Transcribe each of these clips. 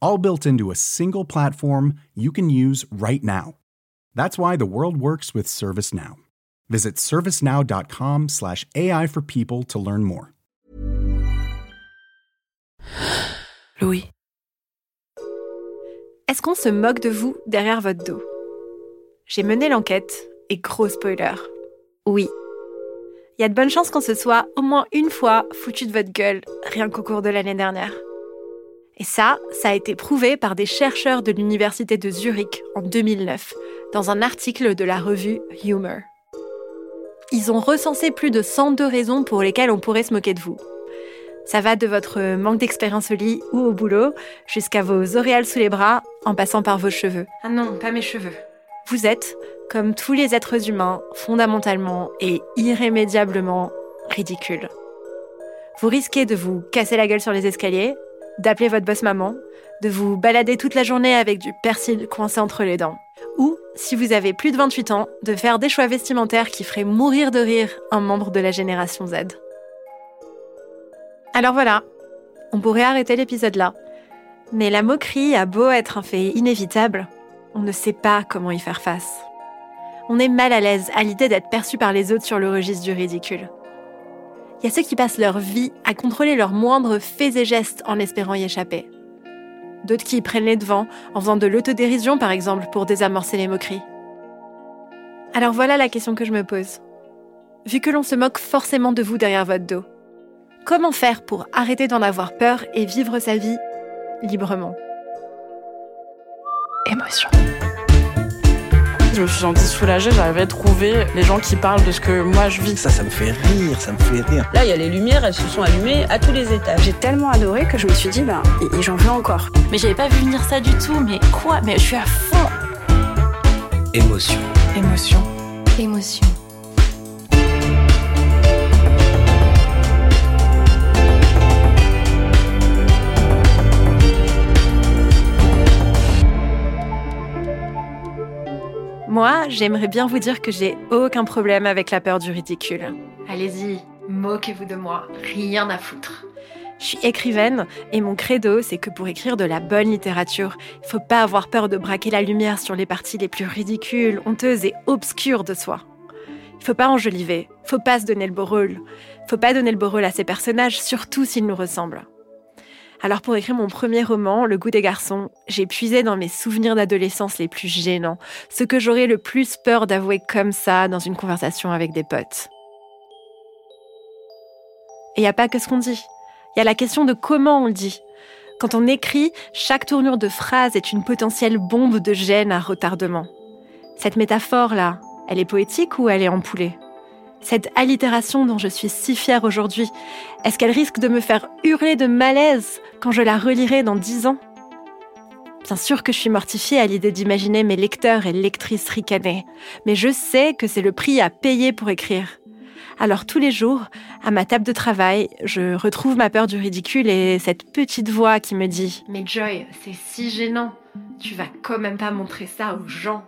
All built into a single platform you can use right now. That's why the world works with ServiceNow. Visit servicenow.com slash AI for people to learn more. Louis. Est-ce qu'on se moque de vous derrière votre dos? J'ai mené l'enquête et gros spoiler. Oui. Il y a de bonnes chances qu'on se soit au moins une fois foutu de votre gueule, rien qu'au cours de l'année dernière. Et ça, ça a été prouvé par des chercheurs de l'Université de Zurich en 2009, dans un article de la revue Humor. Ils ont recensé plus de 102 raisons pour lesquelles on pourrait se moquer de vous. Ça va de votre manque d'expérience au lit ou au boulot, jusqu'à vos auréoles sous les bras, en passant par vos cheveux. Ah non, pas mes cheveux. Vous êtes, comme tous les êtres humains, fondamentalement et irrémédiablement ridicules. Vous risquez de vous casser la gueule sur les escaliers, d'appeler votre boss maman, de vous balader toute la journée avec du persil coincé entre les dents. Ou, si vous avez plus de 28 ans, de faire des choix vestimentaires qui feraient mourir de rire un membre de la génération Z. Alors voilà, on pourrait arrêter l'épisode là. Mais la moquerie a beau être un fait inévitable, on ne sait pas comment y faire face. On est mal à l'aise à l'idée d'être perçu par les autres sur le registre du ridicule. Il y a ceux qui passent leur vie à contrôler leurs moindres faits et gestes en espérant y échapper. D'autres qui y prennent les devants en faisant de l'autodérision par exemple pour désamorcer les moqueries. Alors voilà la question que je me pose. Vu que l'on se moque forcément de vous derrière votre dos, comment faire pour arrêter d'en avoir peur et vivre sa vie librement? Émotion. Je me suis sentie soulagée, j'arrivais à trouver les gens qui parlent de ce que moi je vis. Ça, ça me fait rire, ça me fait rire. Là, il y a les lumières, elles se sont allumées à tous les étages. J'ai tellement adoré que je me suis dit, bah, et j'en veux encore. Mais j'avais pas vu venir ça du tout, mais quoi? Mais je suis à fond Émotion. Émotion. Émotion. J'aimerais bien vous dire que j'ai aucun problème avec la peur du ridicule. Allez-y, moquez-vous de moi, rien à foutre. Je suis écrivaine et mon credo, c'est que pour écrire de la bonne littérature, il faut pas avoir peur de braquer la lumière sur les parties les plus ridicules, honteuses et obscures de soi. Il faut pas enjoliver, faut pas se donner le beau rôle, faut pas donner le beau rôle à ces personnages, surtout s'ils nous ressemblent. Alors pour écrire mon premier roman, Le goût des garçons, j'ai puisé dans mes souvenirs d'adolescence les plus gênants, ce que j'aurais le plus peur d'avouer comme ça dans une conversation avec des potes. Et il n'y a pas que ce qu'on dit, il y a la question de comment on le dit. Quand on écrit, chaque tournure de phrase est une potentielle bombe de gêne à retardement. Cette métaphore-là, elle est poétique ou elle est empoulée cette allitération dont je suis si fière aujourd'hui, est-ce qu'elle risque de me faire hurler de malaise quand je la relirai dans dix ans? Bien sûr que je suis mortifiée à l'idée d'imaginer mes lecteurs et lectrices ricaner, mais je sais que c'est le prix à payer pour écrire. Alors tous les jours, à ma table de travail, je retrouve ma peur du ridicule et cette petite voix qui me dit ⁇ Mais Joy, c'est si gênant, tu vas quand même pas montrer ça aux gens !⁇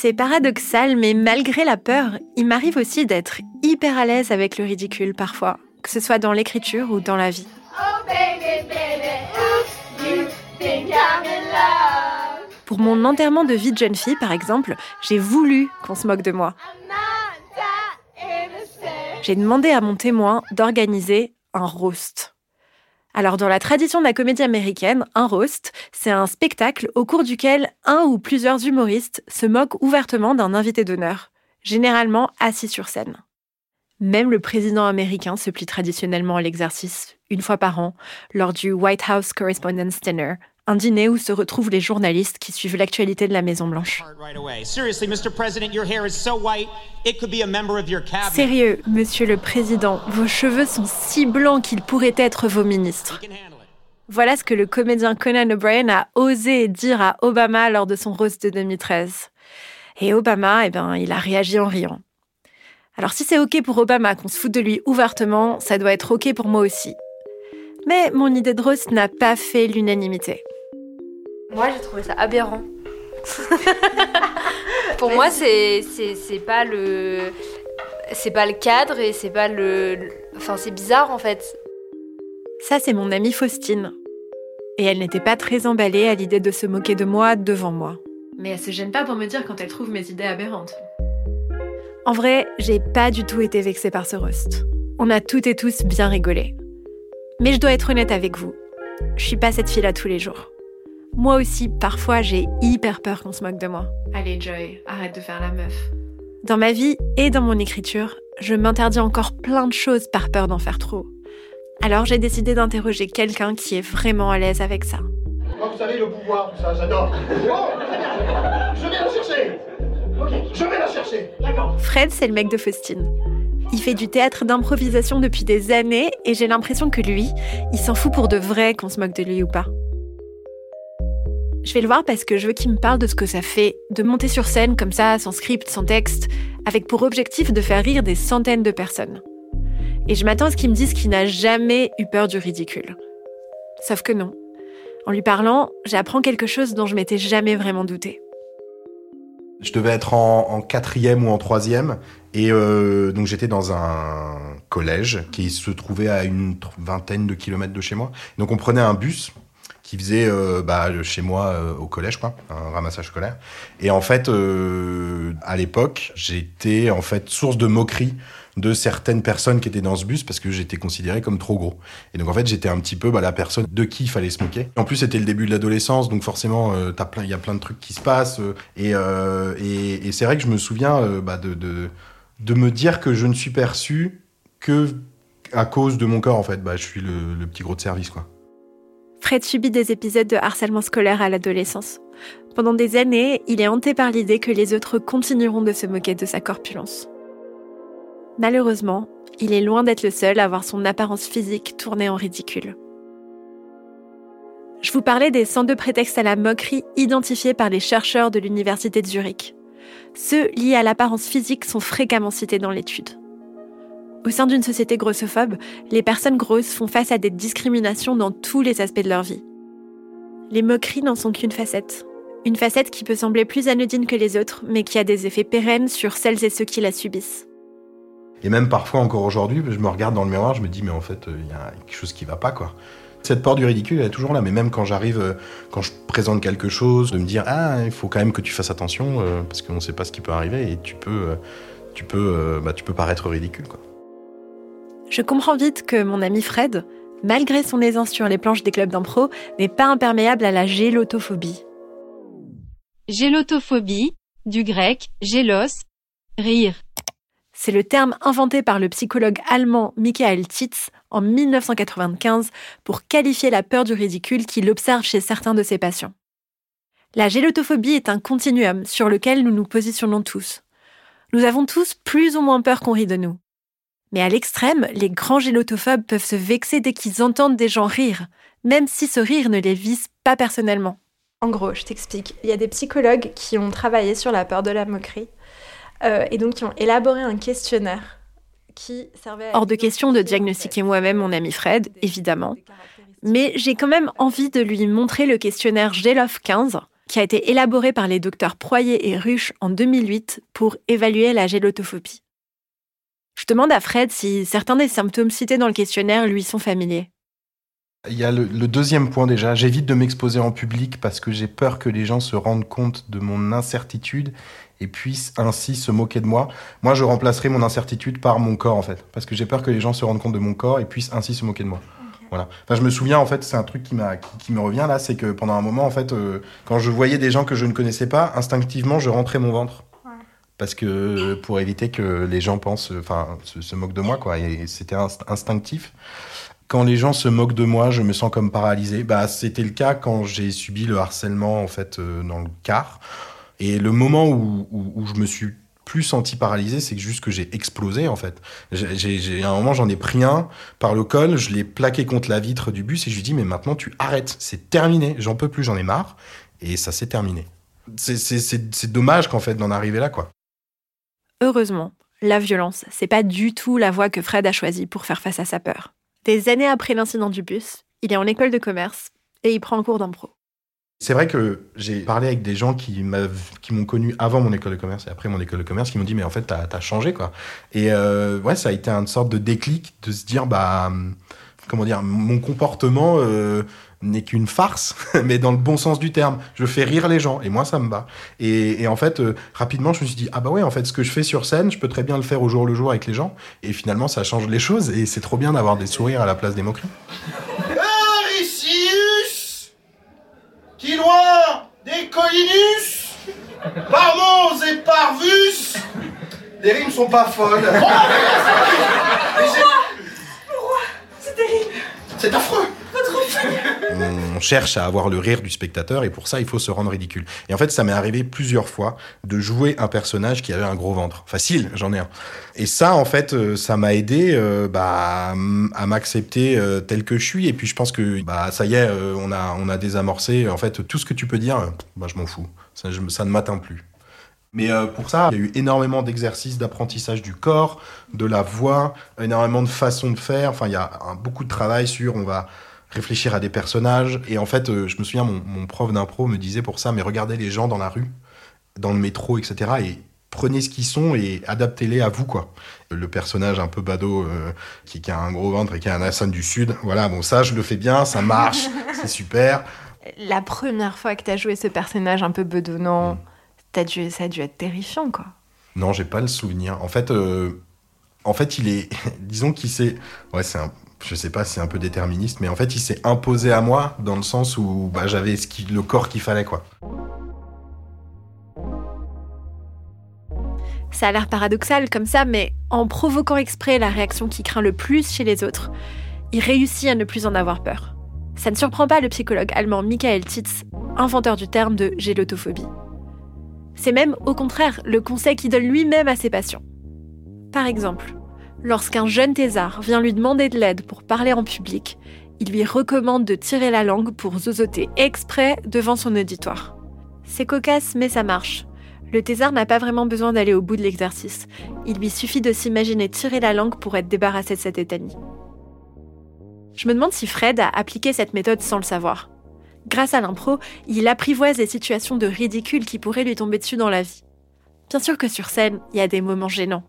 c'est paradoxal, mais malgré la peur, il m'arrive aussi d'être hyper à l'aise avec le ridicule parfois, que ce soit dans l'écriture ou dans la vie. Pour mon enterrement de vie de jeune fille, par exemple, j'ai voulu qu'on se moque de moi. J'ai demandé à mon témoin d'organiser un roast. Alors dans la tradition de la comédie américaine, un roast, c'est un spectacle au cours duquel un ou plusieurs humoristes se moquent ouvertement d'un invité d'honneur, généralement assis sur scène. Même le président américain se plie traditionnellement à l'exercice, une fois par an, lors du White House Correspondence Dinner, un dîner où se retrouvent les journalistes qui suivent l'actualité de la Maison-Blanche. Sérieux, monsieur le président, vos cheveux sont si blancs qu'ils pourraient être vos ministres. Voilà ce que le comédien Conan O'Brien a osé dire à Obama lors de son roast de 2013. Et Obama, eh ben, il a réagi en riant. Alors si c'est OK pour Obama qu'on se foute de lui ouvertement, ça doit être OK pour moi aussi. Mais mon idée de roast n'a pas fait l'unanimité. Moi, j'ai trouvé ça aberrant. Pour moi, c'est c'est pas le c'est pas le cadre et c'est pas le enfin c'est bizarre en fait. Ça c'est mon amie Faustine. Et elle n'était pas très emballée à l'idée de se moquer de moi devant moi. Mais elle se gêne pas pour me dire quand elle trouve mes idées aberrantes. En vrai, j'ai pas du tout été vexée par ce roast. On a toutes et tous bien rigolé. Mais je dois être honnête avec vous. Je suis pas cette fille-là tous les jours. Moi aussi, parfois, j'ai hyper peur qu'on se moque de moi. Allez, Joy, arrête de faire la meuf. Dans ma vie et dans mon écriture, je m'interdis encore plein de choses par peur d'en faire trop. Alors j'ai décidé d'interroger quelqu'un qui est vraiment à l'aise avec ça. Moi, vous savez, le pouvoir, tout ça, j'adore. je vais la chercher Ok, je vais la chercher, d'accord. Fred, c'est le mec de Faustine. Il fait du théâtre d'improvisation depuis des années et j'ai l'impression que lui, il s'en fout pour de vrai qu'on se moque de lui ou pas. Je vais le voir parce que je veux qu'il me parle de ce que ça fait de monter sur scène comme ça, sans script, sans texte, avec pour objectif de faire rire des centaines de personnes. Et je m'attends à ce qu'il me dise qu'il n'a jamais eu peur du ridicule. Sauf que non. En lui parlant, j'apprends quelque chose dont je m'étais jamais vraiment douté. Je devais être en, quatrième ou en troisième, et euh, donc j'étais dans un collège qui se trouvait à une vingtaine de kilomètres de chez moi. Donc on prenait un bus qui faisait euh, bah, chez moi euh, au collège, quoi, un ramassage scolaire. Et en fait, euh, à l'époque, j'étais en fait source de moquerie de certaines personnes qui étaient dans ce bus parce que j'étais considéré comme trop gros. Et donc en fait, j'étais un petit peu bah, la personne de qui il fallait se moquer. En plus, c'était le début de l'adolescence, donc forcément, il y a plein de trucs qui se passent. et, et, c'est vrai que je me souviens bah, de, de, de, me dire que je ne suis perçu que à cause de mon corps, en fait. Bah, je suis le, le petit gros de service, quoi. Fred subit des épisodes de harcèlement scolaire à l'adolescence. Pendant des années, il est hanté par l'idée que les autres continueront de se moquer de sa corpulence. Malheureusement, il est loin d'être le seul à voir son apparence physique tourner en ridicule. Je vous parlais des 102 prétextes à la moquerie identifiés par les chercheurs de l'Université de Zurich. Ceux liés à l'apparence physique sont fréquemment cités dans l'étude. Au sein d'une société grossophobe, les personnes grosses font face à des discriminations dans tous les aspects de leur vie. Les moqueries n'en sont qu'une facette. Une facette qui peut sembler plus anodine que les autres, mais qui a des effets pérennes sur celles et ceux qui la subissent. Et même parfois, encore aujourd'hui, je me regarde dans le miroir, je me dis, mais en fait, il y a quelque chose qui va pas, quoi. Cette peur du ridicule, elle est toujours là, mais même quand j'arrive, euh, quand je présente quelque chose, de me dire, ah, il faut quand même que tu fasses attention, euh, parce qu'on ne sait pas ce qui peut arriver, et tu peux, euh, tu peux, bah, tu peux paraître ridicule, quoi. Je comprends vite que mon ami Fred, malgré son aisance sur les planches des clubs d'impro, n'est pas imperméable à la gélotophobie. Gélotophobie, du grec gélos, rire. C'est le terme inventé par le psychologue allemand Michael Titz en 1995 pour qualifier la peur du ridicule qu'il observe chez certains de ses patients. La gélotophobie est un continuum sur lequel nous nous positionnons tous. Nous avons tous plus ou moins peur qu'on rit de nous. Mais à l'extrême, les grands gélotophobes peuvent se vexer dès qu'ils entendent des gens rire, même si ce rire ne les vise pas personnellement. En gros, je t'explique. Il y a des psychologues qui ont travaillé sur la peur de la moquerie euh, et donc qui ont élaboré un questionnaire qui servait à... Hors de question de diagnostiquer moi-même mon ami Fred, évidemment. Mais j'ai quand même envie de lui montrer le questionnaire GELOF 15 qui a été élaboré par les docteurs Proyer et Ruche en 2008 pour évaluer la gélotophobie. Je demande à Fred si certains des symptômes cités dans le questionnaire lui sont familiers. Il y a le, deuxième point déjà, j'évite de m'exposer en public parce que j'ai peur que les gens se rendent compte de mon incertitude et puissent ainsi se moquer de moi. Moi, je remplacerai mon incertitude par mon corps en fait, parce que j'ai peur que les gens se rendent compte de mon corps et puissent ainsi se moquer de moi. Voilà. Enfin, je me souviens, en fait, c'est un truc qui, m'a, qui, qui me revient là, c'est que pendant un moment, en fait, euh, quand je voyais des gens que je ne connaissais pas, instinctivement, je rentrais mon ventre. Parce que pour éviter que les gens pensent, enfin, se, moquent de moi, quoi. Et c'était inst- instinctif. Quand les gens se moquent de moi, je me sens comme paralysé. Bah, c'était le cas quand j'ai subi le harcèlement, en fait, euh, dans le car. Et le moment où, où, où je me suis plus senti paralysé, c'est juste que j'ai explosé en fait. J'ai, à un moment, j'en ai pris un par le col, je l'ai plaqué contre la vitre du bus et je lui dit mais maintenant tu arrêtes, c'est terminé, j'en peux plus, j'en ai marre et ça s'est terminé. C'est dommage qu'en fait d'en arriver là quoi. Heureusement, la violence, c'est pas du tout la voie que Fred a choisie pour faire face à sa peur. Des années après l'incident du bus, il est en école de commerce et il prend un cours d'impro. C'est vrai que j'ai parlé avec des gens qui, m'ont connu avant mon école de commerce et après mon école de commerce, qui m'ont dit mais en fait t'as, t'as changé quoi. Et euh, ouais, ça a été une sorte de déclic de se dire bah hum, comment dire mon comportement euh, n'est qu'une farce, mais dans le bon sens du terme. Je fais rire les gens et moi ça me bat. Et, et en fait euh, rapidement je me suis dit ah bah ouais en fait ce que je fais sur scène je peux très bien le faire au jour le jour avec les gens et finalement ça change les choses et c'est trop bien d'avoir des sourires à la place des moqueries. Aricius Qui loin des collinus Parmons et parvus Les rimes sont pas folles. C'est terrible C'est affreux on cherche à avoir le rire du spectateur et pour ça il faut se rendre ridicule. Et en fait ça m'est arrivé plusieurs fois de jouer un personnage qui avait un gros ventre. Facile, j'en ai un. Et ça en fait euh, ça m'a aidé euh, bah, à m'accepter euh, tel que je suis et puis je pense que bah ça y est on a on a désamorcé en fait tout ce que tu peux dire bah je m'en fous. Ça, ne m'atteint plus. Mais pour ça, il y a eu énormément d'exercices d'apprentissage du corps, de la voix, énormément de façons de faire. Enfin, il y a beaucoup de travail sur on va réfléchir à des personnages. Et en fait, euh, je me souviens, mon, mon prof d'impro me disait pour ça, mais regardez les gens dans la rue, dans le métro, etc. Et prenez ce qu'ils sont et adaptez-les à vous, quoi. Le personnage un peu badaud euh, qui, qui a un gros ventre et qui a un accent du sud, voilà, bon, ça, je le fais bien, ça marche, c'est super. La première fois que t'as joué ce personnage un peu bedonnant, t'as dû, ça a dû être terrifiant, quoi. Non, j'ai pas le souvenir. En fait, euh, en fait, il est, disons qu'il s'est, ouais, c'est un, je sais pas, c'est un peu déterministe, mais en fait, il s'est imposé à moi dans le sens où bah, j'avais le corps qu'il fallait, quoi. Ça a l'air paradoxal comme ça, mais en provoquant exprès la réaction qui craint le plus chez les autres, il réussit à ne plus en avoir peur. Ça ne surprend pas le psychologue allemand Michael Titz, inventeur du terme de gélotophobie. C'est même, au contraire, le conseil qu'il donne lui-même à ses patients. Par exemple, lorsqu'un jeune thésard vient lui demander de l'aide pour parler en public, il lui recommande de tirer la langue pour zozoter exprès devant son auditoire. C'est cocasse, mais ça marche. Le thésard n'a pas vraiment besoin d'aller au bout de l'exercice. Il lui suffit de s'imaginer tirer la langue pour être débarrassé de cette étanie. Je me demande si Fred a appliqué cette méthode sans le savoir. Grâce à l'impro, il apprivoise des situations de ridicule qui pourraient lui tomber dessus dans la vie. Bien sûr que sur scène, il y a des moments gênants,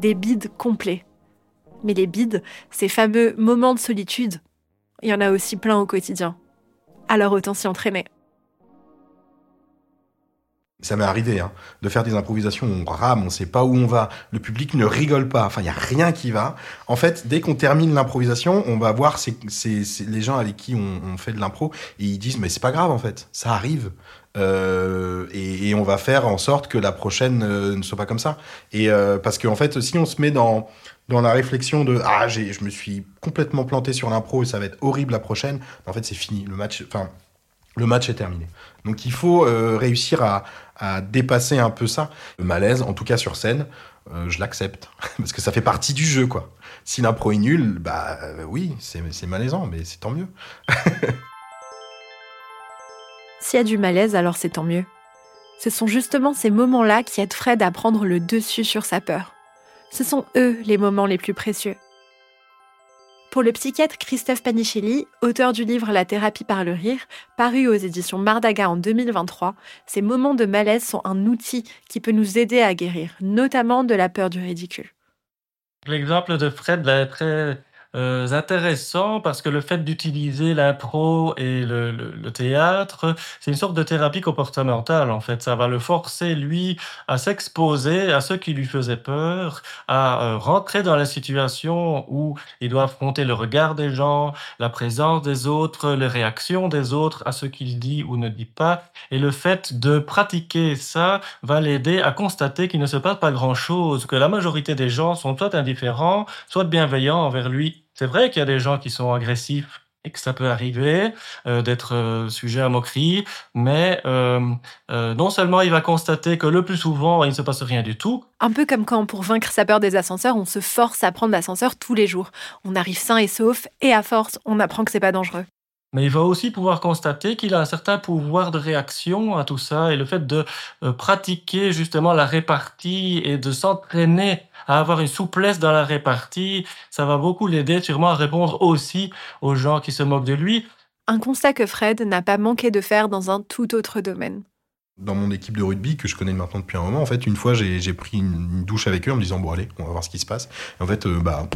des bides complets. Mais les bides, ces fameux moments de solitude, il y en a aussi plein au quotidien. Alors autant s'y entraîner. Ça m'est arrivé, hein, de faire des improvisations où on rame, on sait pas où on va, le public ne rigole pas, enfin, il y a rien qui va. En fait, dès qu'on termine l'improvisation, on va voir les gens avec qui on, fait de l'impro, et ils disent, mais c'est pas grave, en fait, ça arrive. Euh, et, on va faire en sorte que la prochaine euh, ne soit pas comme ça. Et euh, parce qu'en fait, si on se met dans, dans la réflexion de, ah, je me suis complètement planté sur l'impro et ça va être horrible la prochaine, en fait, c'est fini. Le match, enfin, le match est terminé. Donc il faut euh, réussir à, dépasser un peu ça. Le malaise, en tout cas sur scène, euh, je l'accepte. Parce que ça fait partie du jeu, quoi. Si l'impro est nul, bah euh, oui, c'est malaisant, mais c'est tant mieux. S'il y a du malaise, alors c'est tant mieux. Ce sont justement ces moments-là qui aident Fred à prendre le dessus sur sa peur. Ce sont eux les moments les plus précieux. Pour le psychiatre Christophe Panichelli, auteur du livre La thérapie par le rire, paru aux éditions Mardaga en 2023, ces moments de malaise sont un outil qui peut nous aider à guérir, notamment de la peur du ridicule. L'exemple de Fred là, très euh, intéressant parce que le fait d'utiliser l'impro et le, le, le théâtre, c'est une sorte de thérapie comportementale en fait. Ça va le forcer lui à s'exposer à ce qui lui faisait peur, à euh, rentrer dans la situation où il doit affronter le regard des gens, la présence des autres, les réactions des autres à ce qu'il dit ou ne dit pas. Et le fait de pratiquer ça va l'aider à constater qu'il ne se passe pas grand-chose, que la majorité des gens sont soit indifférents, soit bienveillants envers lui. C'est vrai qu'il y a des gens qui sont agressifs et que ça peut arriver euh, d'être euh, sujet à moquerie, mais euh, non seulement il va constater que le plus souvent il ne se passe rien du tout. Un peu comme quand pour vaincre sa peur des ascenseurs, on se force à prendre l'ascenseur tous les jours. On arrive sain et sauf, et à force, on apprend que c'est pas dangereux. Mais il va aussi pouvoir constater qu'il a un certain pouvoir de réaction à tout ça et le fait de euh, pratiquer justement la répartie et de s'entraîner à avoir une souplesse dans la répartie, ça va beaucoup l'aider sûrement à répondre aussi aux gens qui se moquent de lui. Un constat que Fred n'a pas manqué de faire dans un tout autre domaine. Dans mon équipe de rugby, que je connais maintenant depuis un moment, en fait, une fois, j'ai pris une, une, douche avec eux en me disant, bon, allez, on va voir ce qui se passe. Et en fait, euh, bah,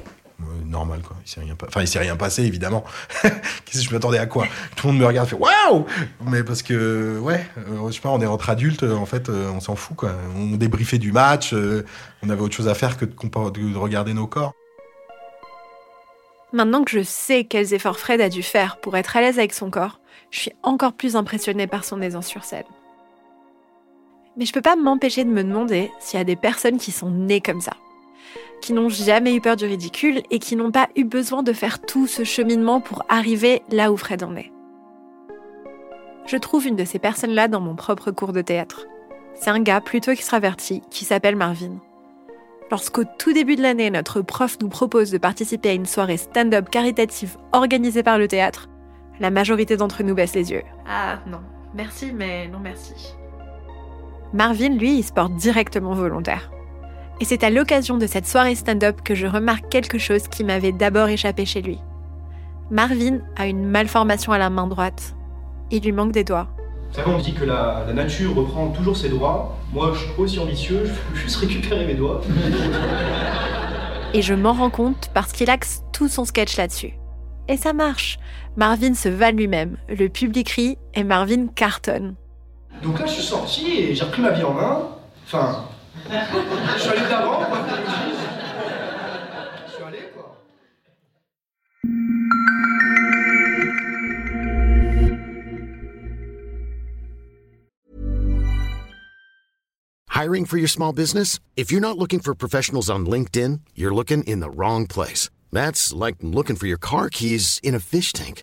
normal quoi. Il s'est rien enfin il s'est rien passé évidemment. Qu'est-ce que je m'attendais à quoi? Tout le monde me regarde fait waouh! Mais parce que ouais euh, je sais pas on est entre adultes en fait euh, on s'en fout quoi. On débriefait du match euh, on avait autre chose à faire que de, de regarder nos corps. Maintenant que je sais quels efforts Fred a dû faire pour être à l'aise avec son corps, je suis encore plus impressionnée par son aisance sur scène. Mais je peux pas m'empêcher de me demander s'il y a des personnes qui sont nées comme ça qui n'ont jamais eu peur du ridicule et qui n'ont pas eu besoin de faire tout ce cheminement pour arriver là où Fred en est. Je trouve une de ces personnes-là dans mon propre cours de théâtre. C'est un gars plutôt extraverti qui s'appelle Marvin. Lorsqu'au tout début de l'année, notre prof nous propose de participer à une soirée stand-up caritative organisée par le théâtre, la majorité d'entre nous baisse les yeux. Ah non, merci, mais non merci. Marvin, lui, il se porte directement volontaire. Et c'est à l'occasion de cette soirée stand-up que je remarque quelque chose qui m'avait d'abord échappé chez lui. Marvin a une malformation à la main droite. Il lui manque des doigts. Vous savez, on dit que la, la, nature reprend toujours ses droits. Moi, je suis aussi ambitieux, je veux juste récupérer mes doigts. Et je m'en rends compte parce qu'il axe tout son sketch là-dessus. Et ça marche. Marvin se va lui-même, le public rit et Marvin cartonne. Donc là, je suis sorti et j'ai repris ma vie en main. Enfin, je suis allé quoi. Je suis allé, quoi. Hiring for your small business? If you're not looking for professionals on LinkedIn, you're looking in the wrong place. That's like looking for your car keys in a fish tank.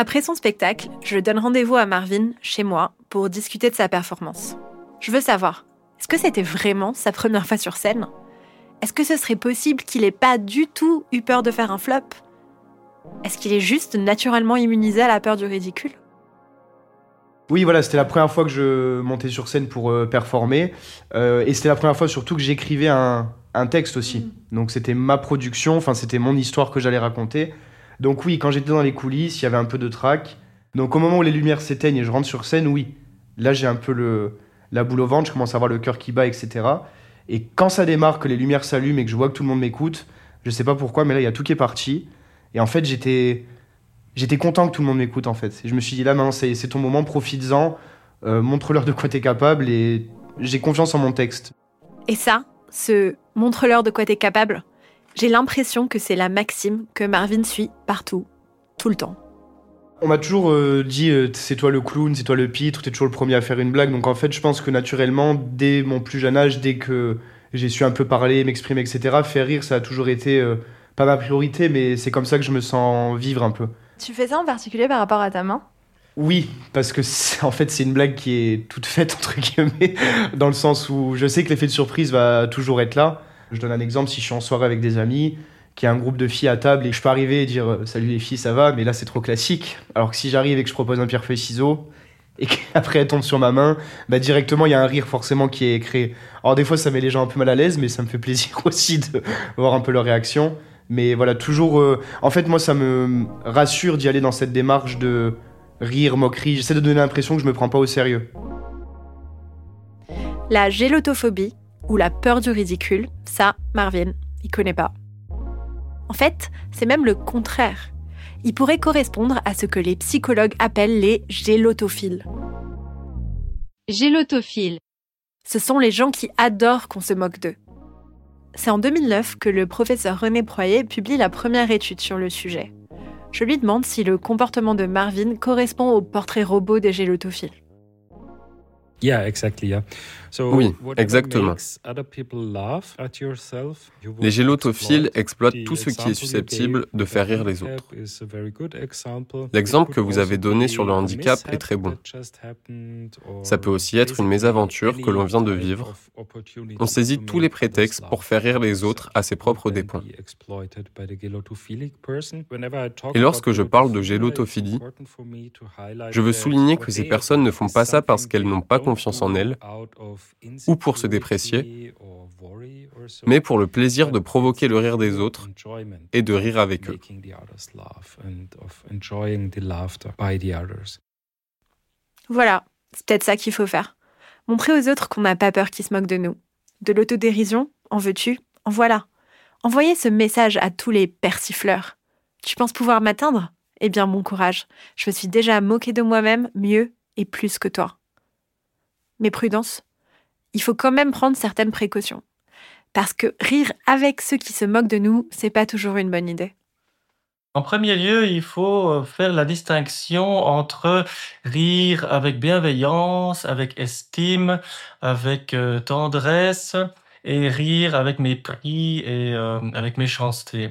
Après son spectacle, je donne rendez-vous à Marvin, chez moi, pour discuter de sa performance. Je veux savoir, est-ce que c'était vraiment sa première fois sur scène? Est-ce que ce serait possible qu'il ait pas du tout eu peur de faire un flop? Est-ce qu'il est juste naturellement immunisé à la peur du ridicule? Oui, voilà, c'était la première fois que je montais sur scène pour euh, performer. Euh, et c'était la première fois surtout que j'écrivais un, un, texte aussi. Mmh. Donc c'était ma production, enfin c'était mon histoire que j'allais raconter. Donc oui, quand j'étais dans les coulisses, il y avait un peu de trac. Donc au moment où les lumières s'éteignent et je rentre sur scène, oui, là j'ai un peu le, la boule au ventre, je commence à avoir le cœur qui bat, etc. Et quand ça démarre, que les lumières s'allument et que je vois que tout le monde m'écoute, je sais pas pourquoi, mais là il y a tout qui est parti. Et en fait, j'étais j'étais content que tout le monde m'écoute en fait. Et je me suis dit là maintenant c'est ton moment, profites-en, euh, montre-leur de quoi t'es capable et j'ai confiance en mon texte. Et ça, ce montre-leur de quoi t'es capable, j'ai l'impression que c'est la maxime que Marvin suit partout, tout le temps. On m'a toujours euh, dit euh, c'est toi le clown, c'est toi le pitre, t'es toujours le premier à faire une blague. Donc en fait, je pense que naturellement, dès mon plus jeune âge, dès que j'ai su un peu parler, m'exprimer, etc., faire rire, ça a toujours été euh, pas ma priorité, mais c'est comme ça que je me sens vivre un peu. Tu fais ça en particulier par rapport à ta main? Oui, parce que en fait c'est une blague qui est toute faite entre guillemets, dans le sens où je sais que l'effet de surprise va toujours être là. Je donne un exemple, si je suis en soirée avec des amis qu'il y a un groupe de filles à table et je peux arriver et dire euh, salut les filles, ça va, mais là c'est trop classique. Alors que si j'arrive et que je propose un pierre feuille ciseaux et qu'après elle tombe sur ma main, bah directement il y a un rire forcément qui est créé. Alors des fois ça met les gens un peu mal à l'aise, mais ça me fait plaisir aussi de voir un peu leur réaction. Mais voilà, toujours. euh, En fait, moi, ça me rassure d'y aller dans cette démarche de rire, moquerie. J'essaie de donner l'impression que je me prends pas au sérieux. La gélotophobie, ou la peur du ridicule, ça, Marvin, il connaît pas. En fait, c'est même le contraire. Il pourrait correspondre à ce que les psychologues appellent les gélotophiles. Gélotophile. Ce sont les gens qui adorent qu'on se moque d'eux. C'est en 2009 que le professeur René Proyer publie la première étude sur le sujet. Je lui demande si le comportement de Marvin correspond au portrait robot des gélotophiles. Oui, exactement. Les gélotophiles exploitent tout ce qui est susceptible de faire rire les autres. L'exemple que vous avez donné sur le handicap est très bon. Ça peut aussi être une mésaventure que l'on vient de vivre. On saisit tous les prétextes pour faire rire les autres à ses propres dépens. Et lorsque je parle de gélotophilie, je veux souligner que ces personnes ne font pas ça parce qu'elles n'ont pas confiance en elles ou pour se déprécier, mais pour le plaisir de provoquer le rire des autres et de rire avec eux. Voilà, c'est peut-être ça qu'il faut faire. Montrer aux autres qu'on n'a pas peur qu'ils se moquent de nous. De l'autodérision, en veux-tu? En voilà. Envoyez ce message à tous les persifleurs. Tu penses pouvoir m'atteindre? Eh bien, bon courage. Je me suis déjà moqué de moi-même mieux et plus que toi. Mais prudence, il faut quand même prendre certaines précautions. Parce que rire avec ceux qui se moquent de nous, c'est pas toujours une bonne idée. En premier lieu, il faut euh, faire la distinction entre rire avec bienveillance, avec estime, avec euh, tendresse, et rire avec mépris et euh, avec méchanceté.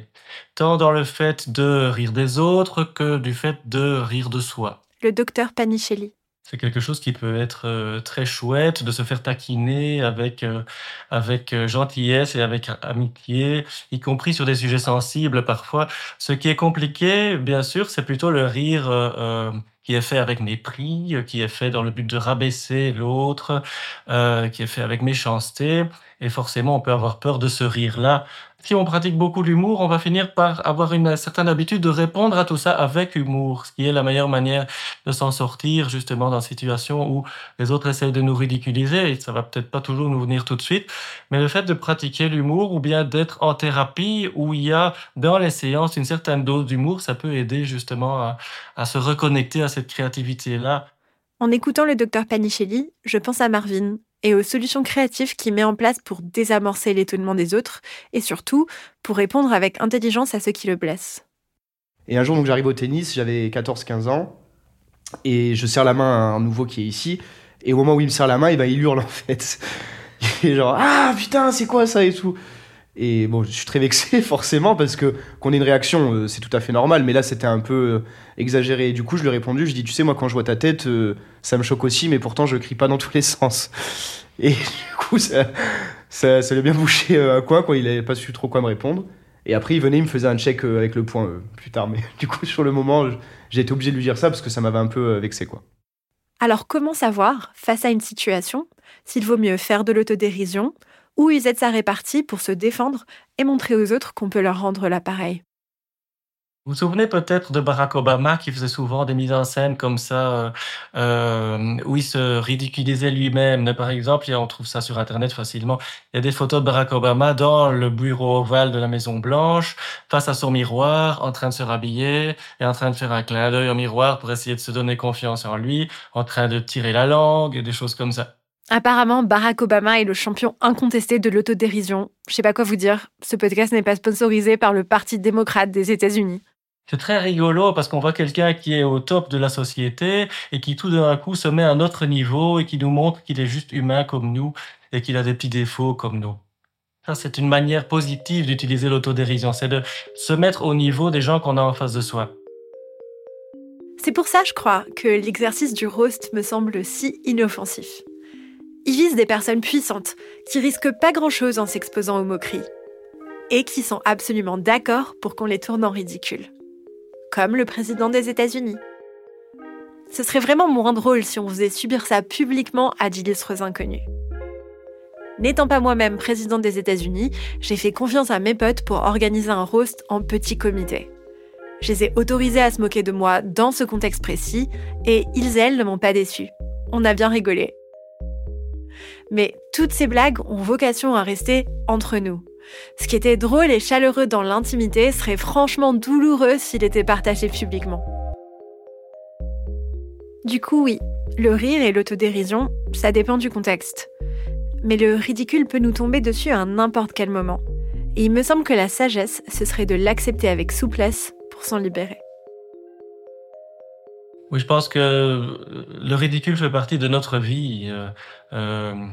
Tant dans le fait de rire des autres que du fait de rire de soi. Le docteur Panichelli. C'est quelque chose qui peut être euh, très chouette de se faire taquiner avec euh, avec euh, gentillesse et avec amitié, y compris sur des sujets sensibles parfois. Ce qui est compliqué, bien sûr, c'est plutôt le rire euh, qui est fait avec mépris, qui est fait dans le but de rabaisser l'autre, qui est fait avec méchanceté. Et forcément, on peut avoir peur de ce rire-là. Si on pratique beaucoup l'humour, on va finir par avoir une certaine habitude de répondre à tout ça avec humour, ce qui est la meilleure manière de s'en sortir justement dans une situation où les autres essayent de nous ridiculiser, et ça va peut-être pas toujours nous venir tout de suite, mais le fait de pratiquer l'humour ou bien d'être en thérapie où il y a dans les séances une certaine dose d'humour, ça peut aider justement à, à se reconnecter à cette créativité-là. En écoutant le docteur Panichelli, je pense à Marvin et aux solutions créatives qu'il met en place pour désamorcer l'étonnement des autres et surtout pour répondre avec intelligence à ceux qui le blessent. Et un jour, donc j'arrive au tennis, j'avais 14-15 ans, et je serre la main à un nouveau qui est ici, et au moment où il me serre la main, et ben, il hurle en fait. Il est genre Ah putain, c'est quoi ça? et tout. Et bon, je suis très vexé forcément parce que qu'on ait une réaction, euh, c'est tout à fait normal, mais là c'était un peu euh, exagéré. Et du coup, je lui ai répondu, je dis Tu sais, moi quand je vois ta tête, euh, ça me choque aussi, mais pourtant je crie pas dans tous les sens. Et du coup, ça, ça, ça lui a bien bouché un coin, quoi. Il avait pas su trop quoi me répondre. Et après, il venait, il me faisait un check avec le point plus tard. Mais du coup, sur le moment, j'ai été obligé de lui dire ça parce que ça m'avait un peu vexé, quoi. Alors comment savoir, face à une situation, s'il vaut mieux faire de l'autodérision ou user de sa répartie pour se défendre et montrer aux autres qu'on peut leur rendre l'appareil Vous vous souvenez peut-être de Barack Obama qui faisait souvent des mises en scène comme ça, euh, euh, où il se ridiculisait lui-même. Par exemple, on trouve ça sur Internet facilement. Il y a des photos de Barack Obama dans le bureau ovale de la Maison Blanche, face à son miroir, en train de se rhabiller et en train de faire un clin d'œil au miroir pour essayer de se donner confiance en lui, en train de tirer la langue et des choses comme ça. Apparemment, Barack Obama est le champion incontesté de l'autodérision. Je sais pas quoi vous dire, ce podcast n'est pas sponsorisé par le Parti démocrate des États-Unis. C'est très rigolo parce qu'on voit quelqu'un qui est au top de la société et qui tout d'un coup se met à notre niveau et qui nous montre qu'il est juste humain comme nous et qu'il a des petits défauts comme nous. Ça, c'est une manière positive d'utiliser l'autodérision, c'est de se mettre au niveau des gens qu'on a en face de soi. C'est pour ça, je crois, que l'exercice du roast me semble si inoffensif. Il vise des personnes puissantes qui risquent pas grand-chose en s'exposant aux moqueries. et qui sont absolument d'accord pour qu'on les tourne en ridicule. Comme le président des États-Unis. Ce serait vraiment moins drôle si on faisait subir ça publiquement à d'illustres inconnus. N'étant pas moi-même président des États-Unis, j'ai fait confiance à mes potes pour organiser un roast en petit comité. Je les ai autorisés à se moquer de moi dans ce contexte précis, et ils, elles, ne m'ont pas déçu. On a bien rigolé. Mais toutes ces blagues ont vocation à rester entre nous. Ce qui était drôle et chaleureux dans l'intimité serait franchement douloureux s'il était partagé publiquement. Du coup, oui, le rire et l'autodérision, ça dépend du contexte. Mais le ridicule peut nous tomber dessus à n'importe quel moment. Et il me semble que la sagesse, ce serait de l'accepter avec souplesse pour s'en libérer. Oui, je pense que le ridicule fait partie de notre vie. Euh, euh,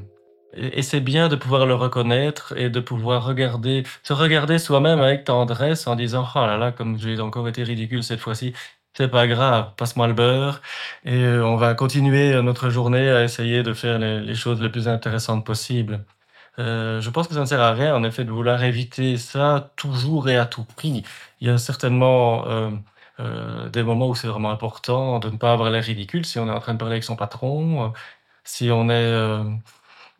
et c'est bien de pouvoir le reconnaître et de pouvoir regarder, se regarder soi-même avec tendresse en disant Oh là là, comme j'ai encore été ridicule cette fois-ci, c'est pas grave, passe-moi le beurre. Et euh, on va continuer notre journée à essayer de faire les, choses les plus intéressantes possibles. Euh, je pense que ça ne sert à rien, en effet, de vouloir éviter ça toujours et à tout prix. Il y a certainement euh, euh, des moments où c'est vraiment important de ne pas avoir l'air ridicule si on est en train de parler avec son patron, euh, si on est, euh,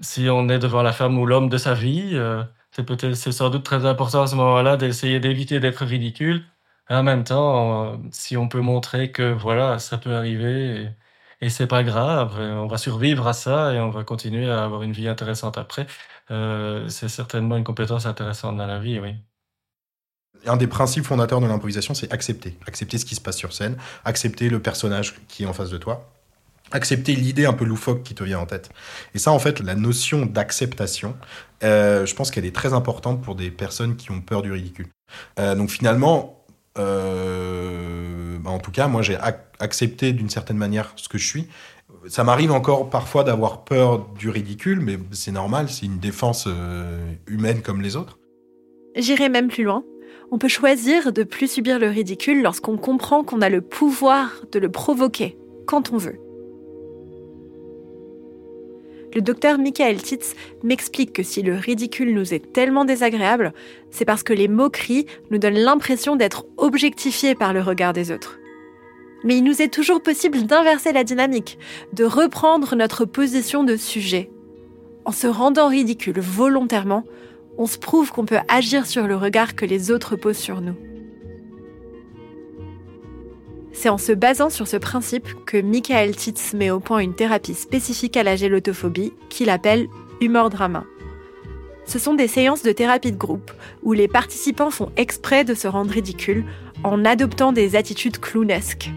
si on est devant la femme ou l'homme de sa vie. c'est peut-être, c'est sans doute très important à ce moment-là d'essayer d'éviter d'être ridicule en même temps, si on peut montrer que voilà, ça peut arriver et, et c'est pas grave, on va survivre à ça et on va continuer à avoir une vie intéressante après, euh, c'est certainement une compétence intéressante dans la vie, oui. Un des principes fondateurs de l'improvisation, c'est accepter. Accepter ce qui se passe sur scène, accepter le personnage qui est en face de toi, accepter l'idée un peu loufoque qui te vient en tête. Et ça, en fait, la notion d'acceptation, euh, je pense qu'elle est très importante pour des personnes qui ont peur du ridicule. Euh, donc finalement, euh, bah, en tout cas, moi j'ai accepté d'une certaine manière ce que je suis. Ça m'arrive encore parfois d'avoir peur du ridicule, mais c'est normal, c'est une défense humaine comme les autres. J'irai même plus loin. On peut choisir de plus subir le ridicule lorsqu'on comprend qu'on a le pouvoir de le provoquer quand on veut le docteur Michael Titz m'explique que si le ridicule nous est tellement désagréable, c'est parce que les moqueries nous donnent l'impression d'être objectifiés par le regard des autres. Mais il nous est toujours possible d'inverser la dynamique, de reprendre notre position de sujet. En se rendant ridicule volontairement, on se prouve qu'on peut agir sur le regard que les autres posent sur nous. C'est en se basant sur ce principe que Michael Titz met au point une thérapie spécifique à la gélotophobie qu'il appelle humor drama. Ce sont des séances de thérapie de groupe où les participants font exprès de se rendre ridicules en adoptant des attitudes clownesques.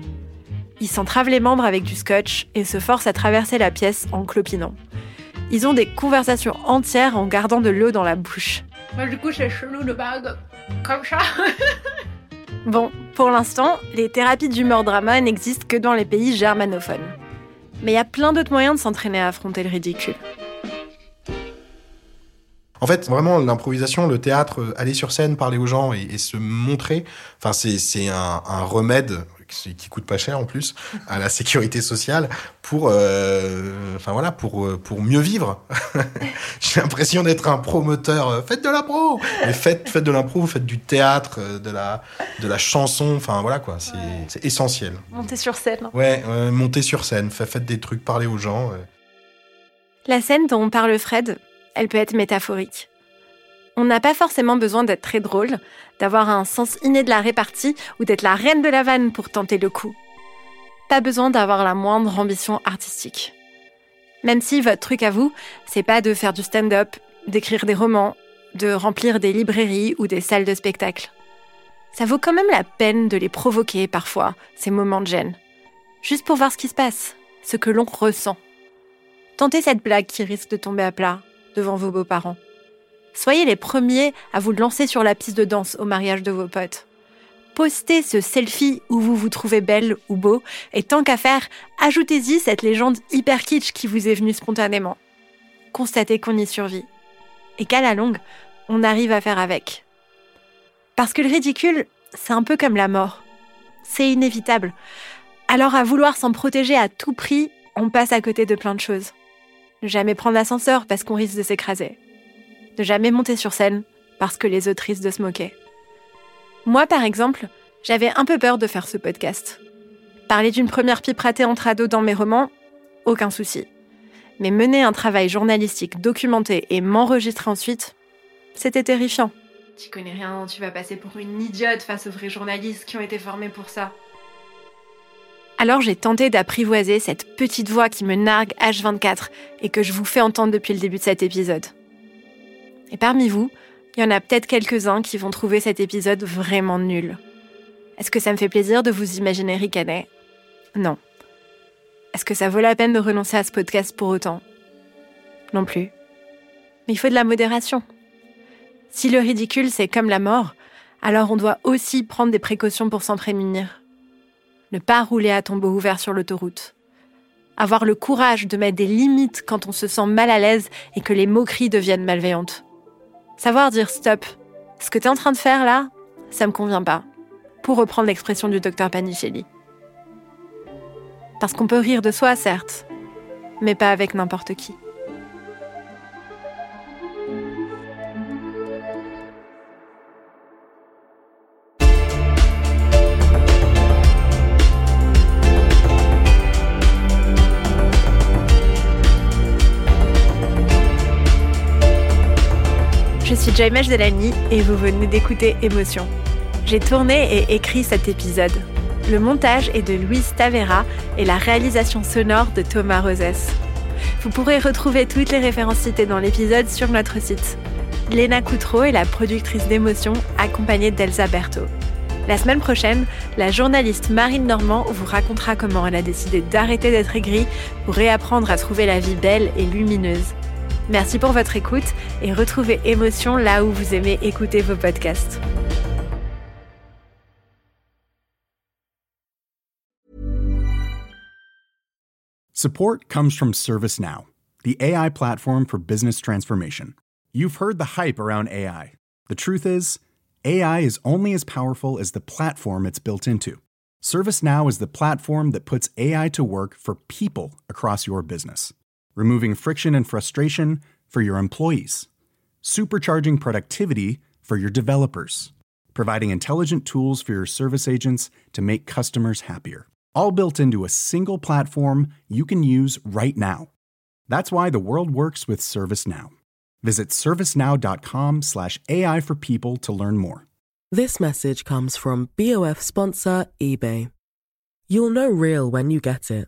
Ils s'entravent les membres avec du scotch et se forcent à traverser la pièce en clopinant. Ils ont des conversations entières en gardant de l'eau dans la bouche. Moi, du coup, c'est chelou de bague comme ça. Bon, pour l'instant, les thérapies d'humeur drama n'existent que dans les pays germanophones. Mais il y a plein d'autres moyens de s'entraîner à affronter le ridicule. En fait, vraiment, l'improvisation, le théâtre, aller sur scène, parler aux gens et, se montrer, enfin, c'est un, un remède qui coûte pas cher en plus à la sécurité sociale pour euh, enfin voilà pour euh, pour mieux vivre. J'ai l'impression d'être un promoteur euh, faites de l'impro! Mais faites faites de l'impro faites du théâtre de la de la chanson enfin voilà quoi c'est essentiel. Monter sur scène ouais monter sur scène faites des trucs parler aux gens la scène dont parle Fred elle peut être métaphorique on n'a pas forcément besoin d'être très drôle, d'avoir un sens inné de la répartie ou d'être la reine de la vanne pour tenter le coup. Pas besoin d'avoir la moindre ambition artistique. Même si votre truc à vous, c'est pas de faire du stand-up, d'écrire des romans, de remplir des librairies ou des salles de spectacle. Ça vaut quand même la peine de les provoquer parfois, ces moments de gêne. Juste pour voir ce qui se passe, ce que l'on ressent. Tentez cette blague qui risque de tomber à plat devant vos beaux-parents. Soyez les premiers à vous lancer sur la piste de danse au mariage de vos potes. Postez ce selfie où vous vous trouvez belle ou beau, et tant qu'à faire, ajoutez-y cette légende hyper kitsch qui vous est venue spontanément. Constatez qu'on y survit. Et qu'à la longue, on arrive à faire avec. Parce que le ridicule, c'est un peu comme la mort. C'est inévitable. Alors à vouloir s'en protéger à tout prix, on passe à côté de plein de choses. Jamais prendre l'ascenseur parce qu'on risque de s'écraser ne jamais monter sur scène parce que les autrices de se moquaient. Moi, par exemple, j'avais un peu peur de faire ce podcast. Parler d'une première pipe ratée entre ados dans mes romans, aucun souci. Mais mener un travail journalistique documenté et m'enregistrer ensuite, c'était terrifiant. Tu connais rien, tu vas passer pour une idiote face aux vrais journalistes qui ont été formés pour ça. Alors j'ai tenté d'apprivoiser cette petite voix qui me nargue H24 et que je vous fais entendre depuis le début de cet épisode. Et parmi vous, il y en a peut-être quelques-uns qui vont trouver cet épisode vraiment nul. Est-ce que ça me fait plaisir de vous imaginer ricaner? Non. Est-ce que ça vaut la peine de renoncer à ce podcast pour autant? Non plus. Mais il faut de la modération. Si le ridicule c'est comme la mort, alors on doit aussi prendre des précautions pour s'en prémunir. Ne pas rouler à tombeau ouvert sur l'autoroute. Avoir le courage de mettre des limites quand on se sent mal à l'aise et que les moqueries deviennent malveillantes. Savoir dire stop. Ce que tu es en train de faire là, ça me convient pas. Pour reprendre l'expression du docteur Panichelli. Parce qu'on peut rire de soi, certes, mais pas avec n'importe qui. Je suis Jaimesh Delany et vous venez d'écouter Émotion. J'ai tourné et écrit cet épisode. Le montage est de Louise Tavera et la réalisation sonore de Thomas Rosès. Vous pourrez retrouver toutes les références citées dans l'épisode sur notre site. Léna Coutreau est la productrice d'émotion accompagnée d'Elsa Berthaud. La semaine prochaine, la journaliste Marine Normand vous racontera comment elle a décidé d'arrêter d'être aigrie pour réapprendre à trouver la vie belle et lumineuse. Merci pour votre écoute et retrouvez Émotion là où vous aimez écouter vos podcasts. Support comes from ServiceNow, the AI platform for business transformation. You've heard the hype around AI. The truth is, AI is only as powerful as the platform it's built into. ServiceNow is the platform that puts AI to work for people across your business removing friction and frustration for your employees, supercharging productivity for your developers, providing intelligent tools for your service agents to make customers happier. All built into a single platform you can use right now. That's why the world works with ServiceNow. Visit servicenow.com/slash AI for people to learn more. This message comes from BOF sponsor eBay. You'll know real when you get it